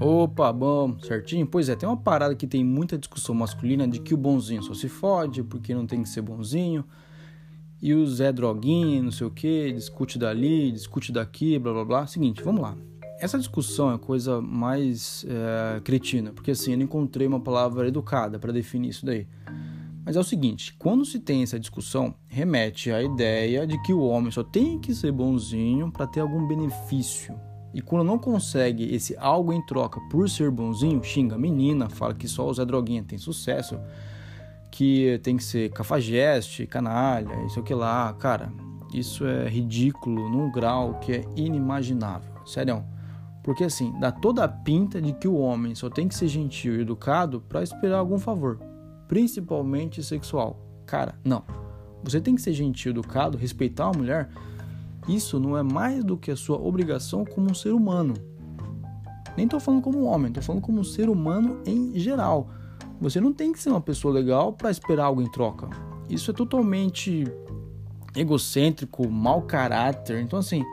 Opa, bom, certinho? Pois é, tem uma parada que tem muita discussão masculina de que o bonzinho só se fode, porque não tem que ser bonzinho. E o Zé Droguinha, não sei o que, discute dali, discute daqui, blá blá blá. Seguinte, vamos lá. Essa discussão é coisa mais é, cretina, porque assim, eu não encontrei uma palavra educada para definir isso daí. Mas é o seguinte, quando se tem essa discussão, remete à ideia de que o homem só tem que ser bonzinho para ter algum benefício. E quando não consegue esse algo em troca por ser bonzinho, xinga a menina, fala que só Zé Droguinha tem sucesso, que tem que ser cafajeste, canalha, isso que lá. Cara, isso é ridículo num grau que é inimaginável. Sério. Porque assim, dá toda a pinta de que o homem só tem que ser gentil e educado para esperar algum favor principalmente sexual. Cara, não. Você tem que ser gentil, educado, respeitar a mulher. Isso não é mais do que a sua obrigação como um ser humano. Nem estou falando como um homem, estou falando como um ser humano em geral. Você não tem que ser uma pessoa legal para esperar algo em troca. Isso é totalmente egocêntrico, mau caráter. Então, assim,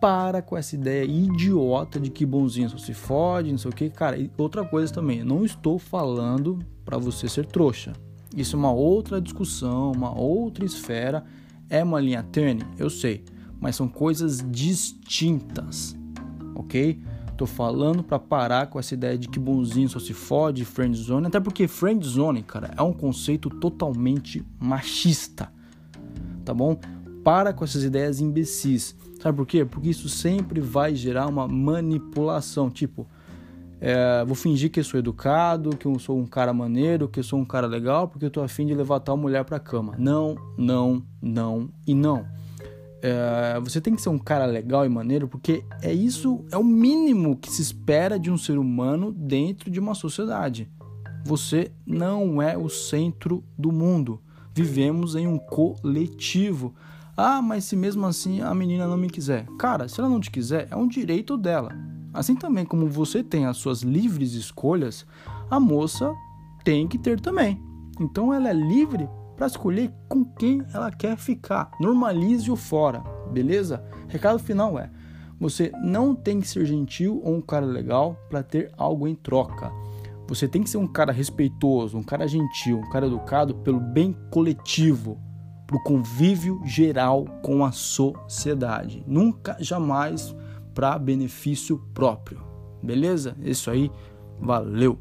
para com essa ideia idiota de que bonzinho só se fode, não sei o que. Cara, e outra coisa também, não estou falando para você ser trouxa. Isso é uma outra discussão, uma outra esfera. É uma linha tênue, eu sei, mas são coisas distintas, ok? Tô falando para parar com essa ideia de que bonzinho só se fode, friend zone, até porque friend zone, cara, é um conceito totalmente machista, tá bom? Para com essas ideias imbecis. Sabe por quê? Porque isso sempre vai gerar uma manipulação. Tipo, é, vou fingir que eu sou educado, que eu sou um cara maneiro, que eu sou um cara legal, porque eu tô afim de levar tal mulher pra cama. Não, não, não e não. É, você tem que ser um cara legal e maneiro, porque é isso, é o mínimo que se espera de um ser humano dentro de uma sociedade. Você não é o centro do mundo. Vivemos em um coletivo. Ah, mas se mesmo assim a menina não me quiser. Cara, se ela não te quiser, é um direito dela. Assim também como você tem as suas livres escolhas, a moça tem que ter também. Então ela é livre para escolher com quem ela quer ficar. Normalize o fora, beleza? Recado final é: você não tem que ser gentil ou um cara legal para ter algo em troca. Você tem que ser um cara respeitoso, um cara gentil, um cara educado pelo bem coletivo para o convívio geral com a sociedade. Nunca, jamais para benefício próprio. Beleza? Isso aí, valeu!